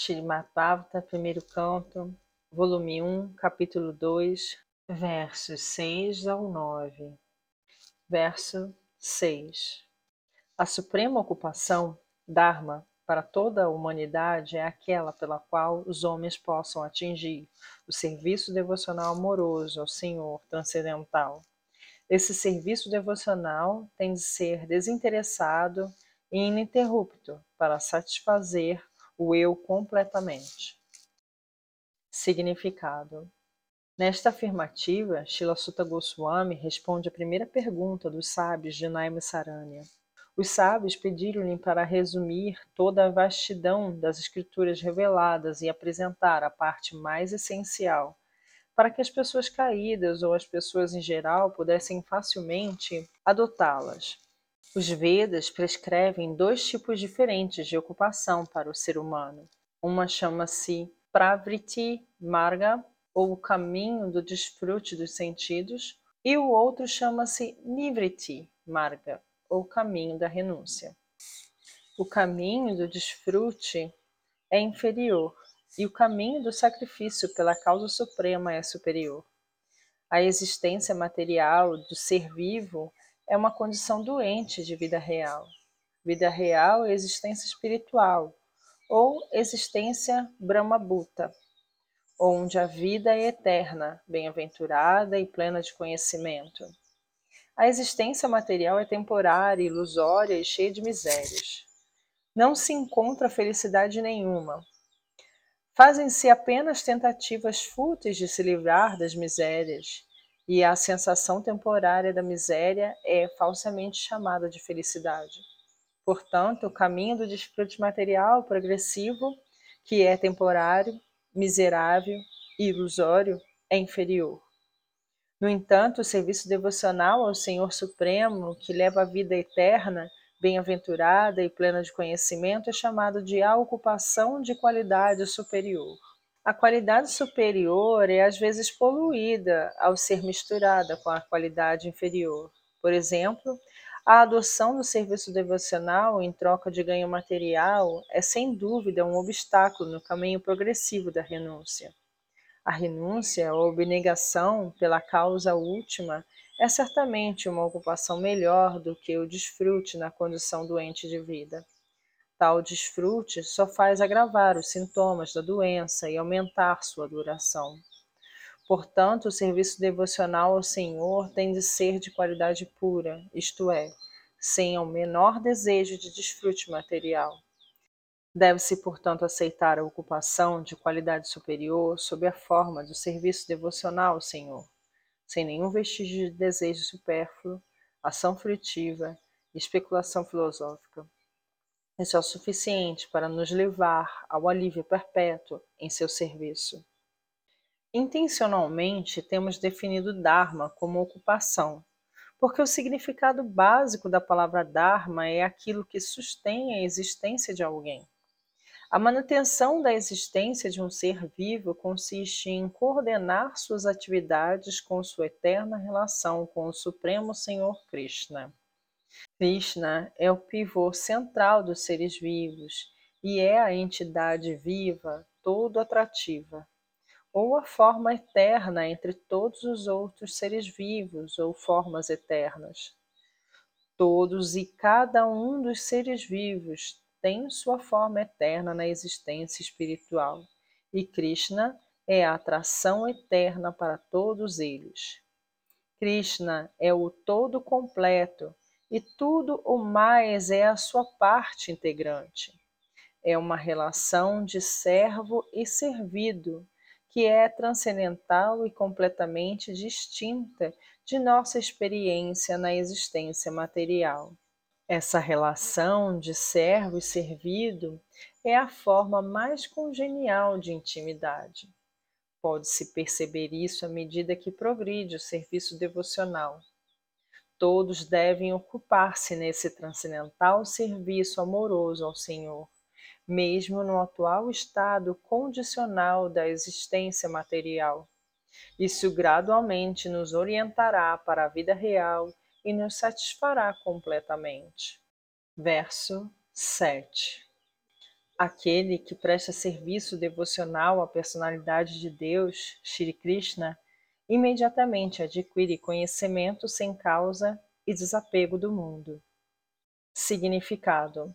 Srimad Bhavata, primeiro canto, volume 1, capítulo 2, versos 6 ao 9. Verso 6. A suprema ocupação, Dharma, para toda a humanidade é aquela pela qual os homens possam atingir o serviço devocional amoroso ao Senhor transcendental. Esse serviço devocional tem de ser desinteressado e ininterrupto para satisfazer o eu completamente. Significado: Nesta afirmativa, Shila Sutta Goswami responde à primeira pergunta dos sábios de Naimisaranya. Os sábios pediram-lhe para resumir toda a vastidão das escrituras reveladas e apresentar a parte mais essencial, para que as pessoas caídas ou as pessoas em geral pudessem facilmente adotá-las. Os Vedas prescrevem dois tipos diferentes de ocupação para o ser humano. Uma chama-se Pravriti Marga, ou o caminho do desfrute dos sentidos, e o outro chama-se Nivriti Marga, ou caminho da renúncia. O caminho do desfrute é inferior e o caminho do sacrifício pela causa suprema é superior. A existência material do ser vivo é uma condição doente de vida real. Vida real é existência espiritual, ou existência Brahma-Bhuta, onde a vida é eterna, bem-aventurada e plena de conhecimento. A existência material é temporária, ilusória e cheia de misérias. Não se encontra felicidade nenhuma. Fazem-se apenas tentativas fúteis de se livrar das misérias e a sensação temporária da miséria é falsamente chamada de felicidade. Portanto, o caminho do desfrute material progressivo, que é temporário, miserável e ilusório, é inferior. No entanto, o serviço devocional ao Senhor Supremo, que leva a vida eterna, bem-aventurada e plena de conhecimento, é chamado de a ocupação de qualidade superior. A qualidade superior é às vezes poluída ao ser misturada com a qualidade inferior. Por exemplo, a adoção do serviço devocional em troca de ganho material é sem dúvida um obstáculo no caminho progressivo da renúncia. A renúncia ou abnegação pela causa última é certamente uma ocupação melhor do que o desfrute na condição doente de vida. Tal desfrute só faz agravar os sintomas da doença e aumentar sua duração. Portanto, o serviço devocional ao Senhor tem de ser de qualidade pura, isto é, sem o menor desejo de desfrute material. Deve-se, portanto, aceitar a ocupação de qualidade superior sob a forma do serviço devocional ao Senhor, sem nenhum vestígio de desejo supérfluo, ação frutiva especulação filosófica. Isso é o suficiente para nos levar ao alívio perpétuo em seu serviço. Intencionalmente temos definido Dharma como ocupação, porque o significado básico da palavra Dharma é aquilo que sustém a existência de alguém. A manutenção da existência de um ser vivo consiste em coordenar suas atividades com sua eterna relação com o Supremo Senhor Krishna. Krishna é o pivô central dos seres vivos e é a entidade viva, todo atrativa, ou a forma eterna entre todos os outros seres vivos ou formas eternas. Todos e cada um dos seres vivos tem sua forma eterna na existência espiritual, e Krishna é a atração eterna para todos eles. Krishna é o todo completo e tudo o mais é a sua parte integrante. É uma relação de servo e servido que é transcendental e completamente distinta de nossa experiência na existência material. Essa relação de servo e servido é a forma mais congenial de intimidade. Pode-se perceber isso à medida que progride o serviço devocional. Todos devem ocupar-se nesse transcendental serviço amoroso ao Senhor, mesmo no atual estado condicional da existência material. Isso gradualmente nos orientará para a vida real e nos satisfará completamente. Verso 7 Aquele que presta serviço devocional à personalidade de Deus, Shri Krishna, imediatamente adquire conhecimento sem causa e desapego do mundo. Significado: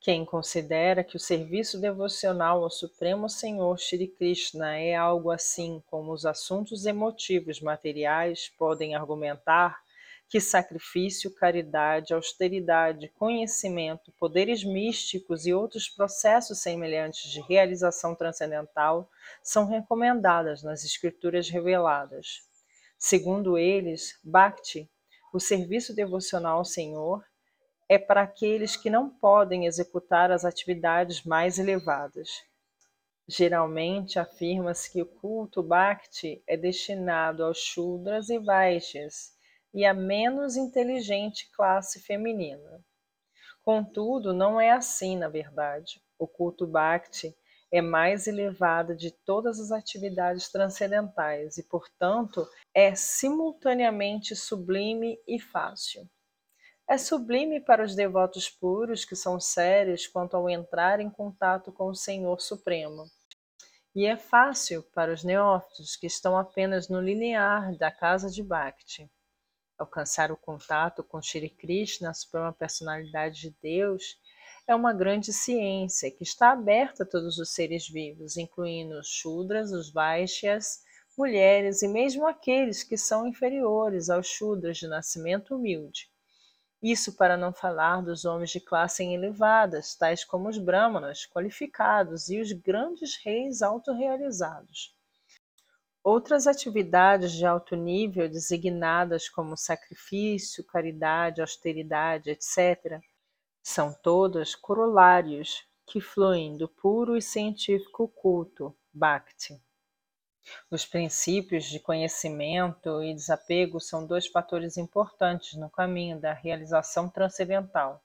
Quem considera que o serviço devocional ao Supremo Senhor Shri Krishna é algo assim como os assuntos emotivos materiais podem argumentar que sacrifício, caridade, austeridade, conhecimento, poderes místicos e outros processos semelhantes de realização transcendental são recomendadas nas escrituras reveladas. Segundo eles, Bhakti, o serviço devocional ao Senhor, é para aqueles que não podem executar as atividades mais elevadas. Geralmente afirma-se que o culto Bhakti é destinado aos Shudras e Vaishyas, e a menos inteligente classe feminina. Contudo, não é assim, na verdade. O culto Bhakti é mais elevado de todas as atividades transcendentais e, portanto, é simultaneamente sublime e fácil. É sublime para os devotos puros que são sérios quanto ao entrar em contato com o Senhor Supremo. E é fácil para os neófitos que estão apenas no linear da casa de Bhakti. Alcançar o contato com Shri Krishna, a suprema personalidade de Deus, é uma grande ciência que está aberta a todos os seres vivos, incluindo os Shudras, os Vaishyas, mulheres e mesmo aqueles que são inferiores aos Shudras de nascimento humilde. Isso para não falar dos homens de classe elevadas, tais como os Brahmanas, qualificados, e os grandes reis autorrealizados. Outras atividades de alto nível, designadas como sacrifício, caridade, austeridade, etc., são todas corolários que fluem do puro e científico culto, Bhakti. Os princípios de conhecimento e desapego são dois fatores importantes no caminho da realização transcendental.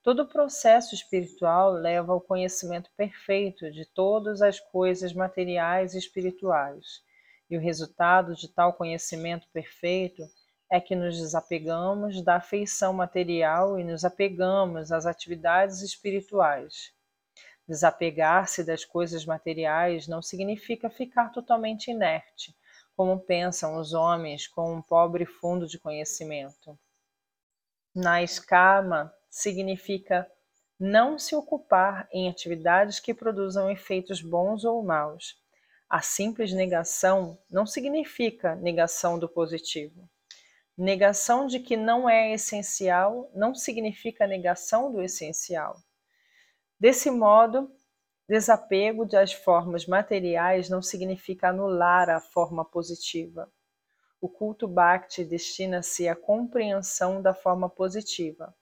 Todo processo espiritual leva ao conhecimento perfeito de todas as coisas materiais e espirituais e o resultado de tal conhecimento perfeito é que nos desapegamos da afeição material e nos apegamos às atividades espirituais. Desapegar-se das coisas materiais não significa ficar totalmente inerte, como pensam os homens com um pobre fundo de conhecimento. Na escama significa não se ocupar em atividades que produzam efeitos bons ou maus, a simples negação não significa negação do positivo. Negação de que não é essencial não significa negação do essencial. Desse modo, desapego das formas materiais não significa anular a forma positiva. O culto Bhakti destina-se à compreensão da forma positiva.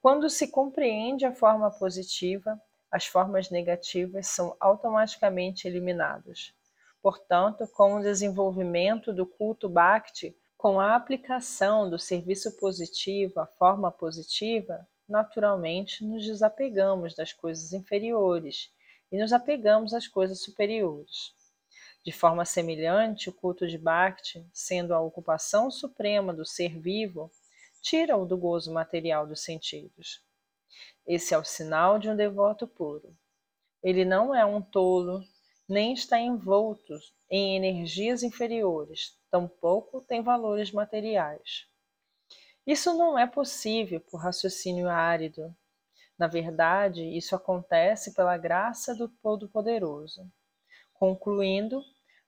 Quando se compreende a forma positiva, as formas negativas são automaticamente eliminadas. Portanto, com o desenvolvimento do culto Bhakti, com a aplicação do serviço positivo à forma positiva, naturalmente nos desapegamos das coisas inferiores e nos apegamos às coisas superiores. De forma semelhante, o culto de Bhakti, sendo a ocupação suprema do ser vivo, tira-o do gozo material dos sentidos. Esse é o sinal de um devoto puro. Ele não é um tolo, nem está envolto em energias inferiores, tampouco tem valores materiais. Isso não é possível por raciocínio árido. Na verdade, isso acontece pela graça do Todo-Poderoso. Concluindo,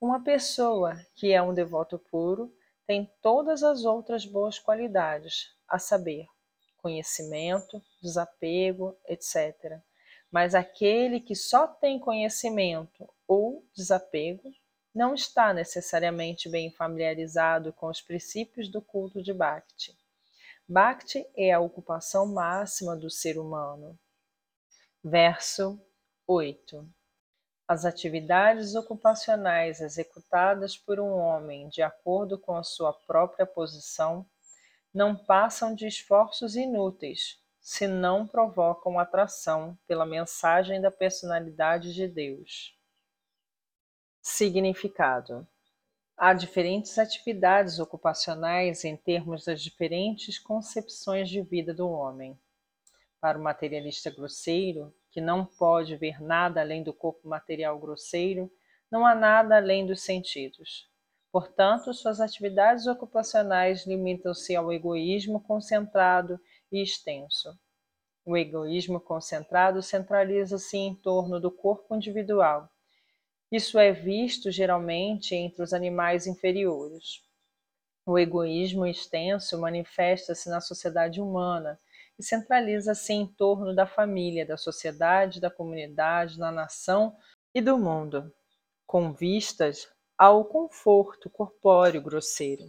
uma pessoa que é um devoto puro tem todas as outras boas qualidades, a saber, conhecimento, desapego, etc. Mas aquele que só tem conhecimento ou desapego não está necessariamente bem familiarizado com os princípios do culto de Bhakti. Bhakti é a ocupação máxima do ser humano. Verso 8. As atividades ocupacionais executadas por um homem de acordo com a sua própria posição não passam de esforços inúteis, se não provocam atração pela mensagem da personalidade de Deus. Significado: Há diferentes atividades ocupacionais em termos das diferentes concepções de vida do homem. Para o materialista grosseiro, que não pode ver nada além do corpo material grosseiro, não há nada além dos sentidos. Portanto, suas atividades ocupacionais limitam-se ao egoísmo concentrado e extenso. O egoísmo concentrado centraliza-se em torno do corpo individual. Isso é visto geralmente entre os animais inferiores. O egoísmo extenso manifesta-se na sociedade humana e centraliza-se em torno da família, da sociedade, da comunidade, da nação e do mundo, com vistas ao conforto corpóreo grosseiro.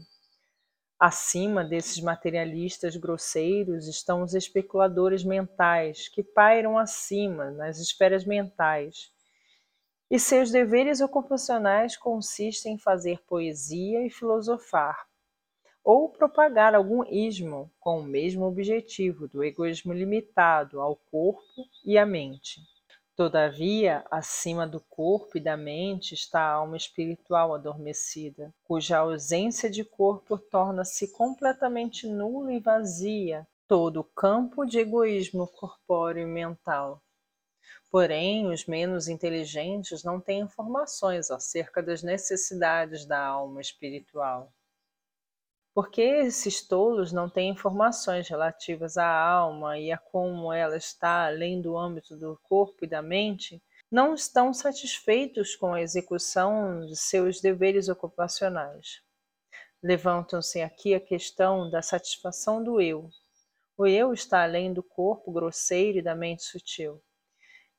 Acima desses materialistas grosseiros estão os especuladores mentais, que pairam acima, nas esferas mentais. E seus deveres ocupacionais consistem em fazer poesia e filosofar, ou propagar algum ismo com o mesmo objetivo do egoísmo limitado ao corpo e à mente. Todavia, acima do corpo e da mente está a alma espiritual adormecida, cuja ausência de corpo torna-se completamente nula e vazia todo o campo de egoísmo corpóreo e mental. Porém, os menos inteligentes não têm informações acerca das necessidades da alma espiritual. Porque esses tolos não têm informações relativas à alma e a como ela está além do âmbito do corpo e da mente, não estão satisfeitos com a execução de seus deveres ocupacionais. Levantam-se aqui a questão da satisfação do eu. O eu está além do corpo grosseiro e da mente sutil.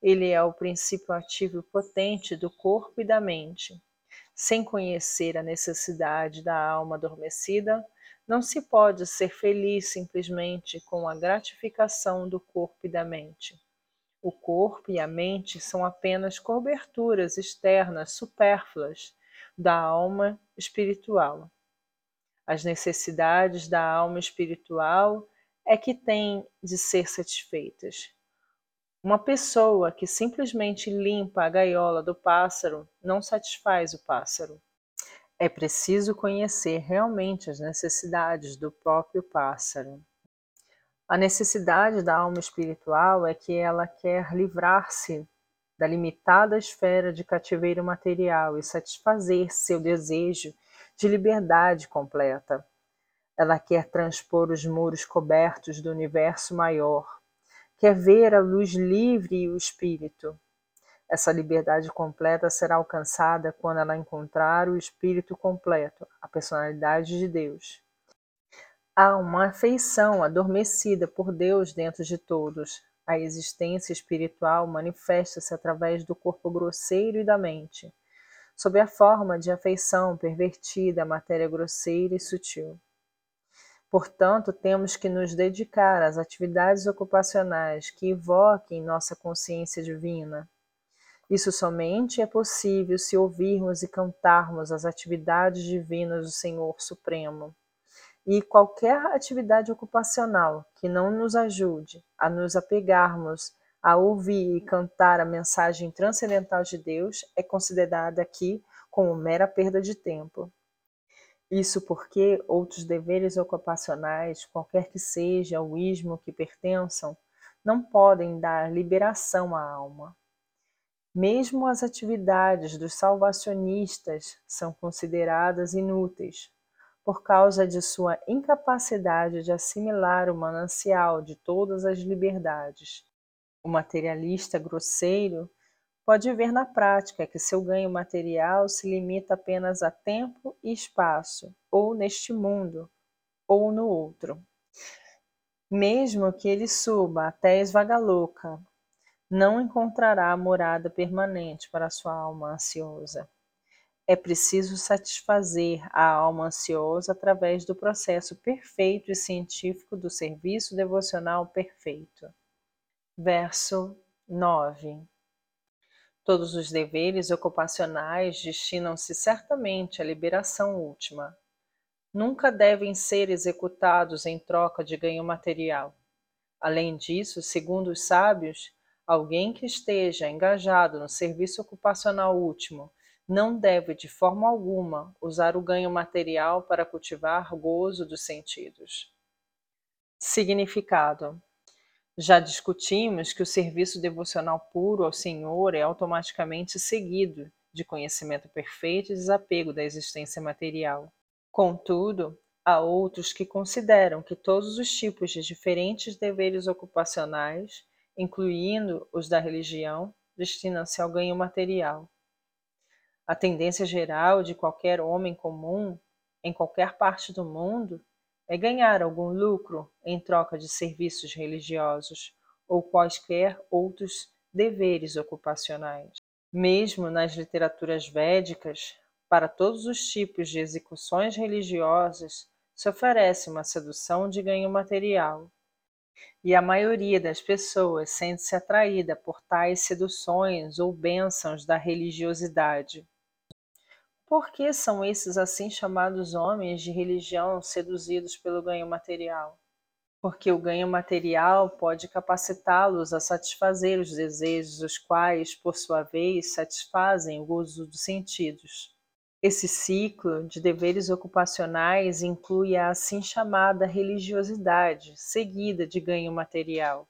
Ele é o princípio ativo e potente do corpo e da mente sem conhecer a necessidade da alma adormecida, não se pode ser feliz simplesmente com a gratificação do corpo e da mente. O corpo e a mente são apenas coberturas externas supérfluas da alma espiritual. As necessidades da alma espiritual é que têm de ser satisfeitas. Uma pessoa que simplesmente limpa a gaiola do pássaro não satisfaz o pássaro. É preciso conhecer realmente as necessidades do próprio pássaro. A necessidade da alma espiritual é que ela quer livrar-se da limitada esfera de cativeiro material e satisfazer seu desejo de liberdade completa. Ela quer transpor os muros cobertos do universo maior quer ver a luz livre e o espírito. Essa liberdade completa será alcançada quando ela encontrar o espírito completo, a personalidade de Deus. Há uma afeição adormecida por Deus dentro de todos. A existência espiritual manifesta-se através do corpo grosseiro e da mente, sob a forma de afeição pervertida à matéria grosseira e sutil. Portanto, temos que nos dedicar às atividades ocupacionais que evoquem nossa consciência divina. Isso somente é possível se ouvirmos e cantarmos as atividades divinas do Senhor Supremo. E qualquer atividade ocupacional que não nos ajude a nos apegarmos a ouvir e cantar a mensagem transcendental de Deus é considerada aqui como mera perda de tempo. Isso porque outros deveres ocupacionais, qualquer que seja o ismo que pertençam, não podem dar liberação à alma. Mesmo as atividades dos salvacionistas são consideradas inúteis, por causa de sua incapacidade de assimilar o manancial de todas as liberdades. O materialista grosseiro pode ver na prática que seu ganho material se limita apenas a tempo e espaço, ou neste mundo, ou no outro. Mesmo que ele suba até Esvagalouca, não encontrará morada permanente para sua alma ansiosa. É preciso satisfazer a alma ansiosa através do processo perfeito e científico do serviço devocional perfeito. Verso 9 Todos os deveres ocupacionais destinam-se certamente à liberação última. Nunca devem ser executados em troca de ganho material. Além disso, segundo os sábios, alguém que esteja engajado no serviço ocupacional último não deve de forma alguma usar o ganho material para cultivar gozo dos sentidos. Significado: Já discutimos que o serviço devocional puro ao Senhor é automaticamente seguido de conhecimento perfeito e desapego da existência material. Contudo, há outros que consideram que todos os tipos de diferentes deveres ocupacionais, incluindo os da religião, destinam-se ao ganho material. A tendência geral de qualquer homem comum, em qualquer parte do mundo, é ganhar algum lucro em troca de serviços religiosos ou quaisquer outros deveres ocupacionais. Mesmo nas literaturas védicas, para todos os tipos de execuções religiosas se oferece uma sedução de ganho material. E a maioria das pessoas sente-se atraída por tais seduções ou bênçãos da religiosidade. Por que são esses assim chamados homens de religião seduzidos pelo ganho material? Porque o ganho material pode capacitá-los a satisfazer os desejos, os quais, por sua vez, satisfazem o gozo dos sentidos. Esse ciclo de deveres ocupacionais inclui a assim chamada religiosidade, seguida de ganho material,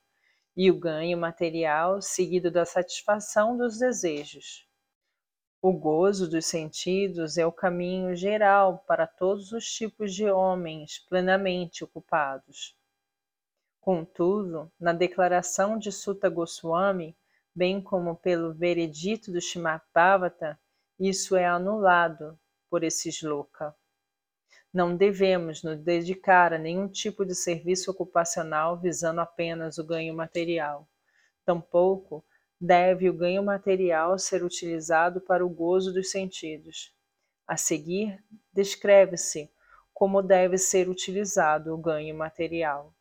e o ganho material seguido da satisfação dos desejos. O gozo dos sentidos é o caminho geral para todos os tipos de homens plenamente ocupados. Contudo, na declaração de Sutta Goswami, bem como pelo veredito do Shimabhavata, isso é anulado por esse shloka. Não devemos nos dedicar a nenhum tipo de serviço ocupacional visando apenas o ganho material. Tampouco deve o ganho material ser utilizado para o gozo dos sentidos. A seguir, descreve-se como deve ser utilizado o ganho material.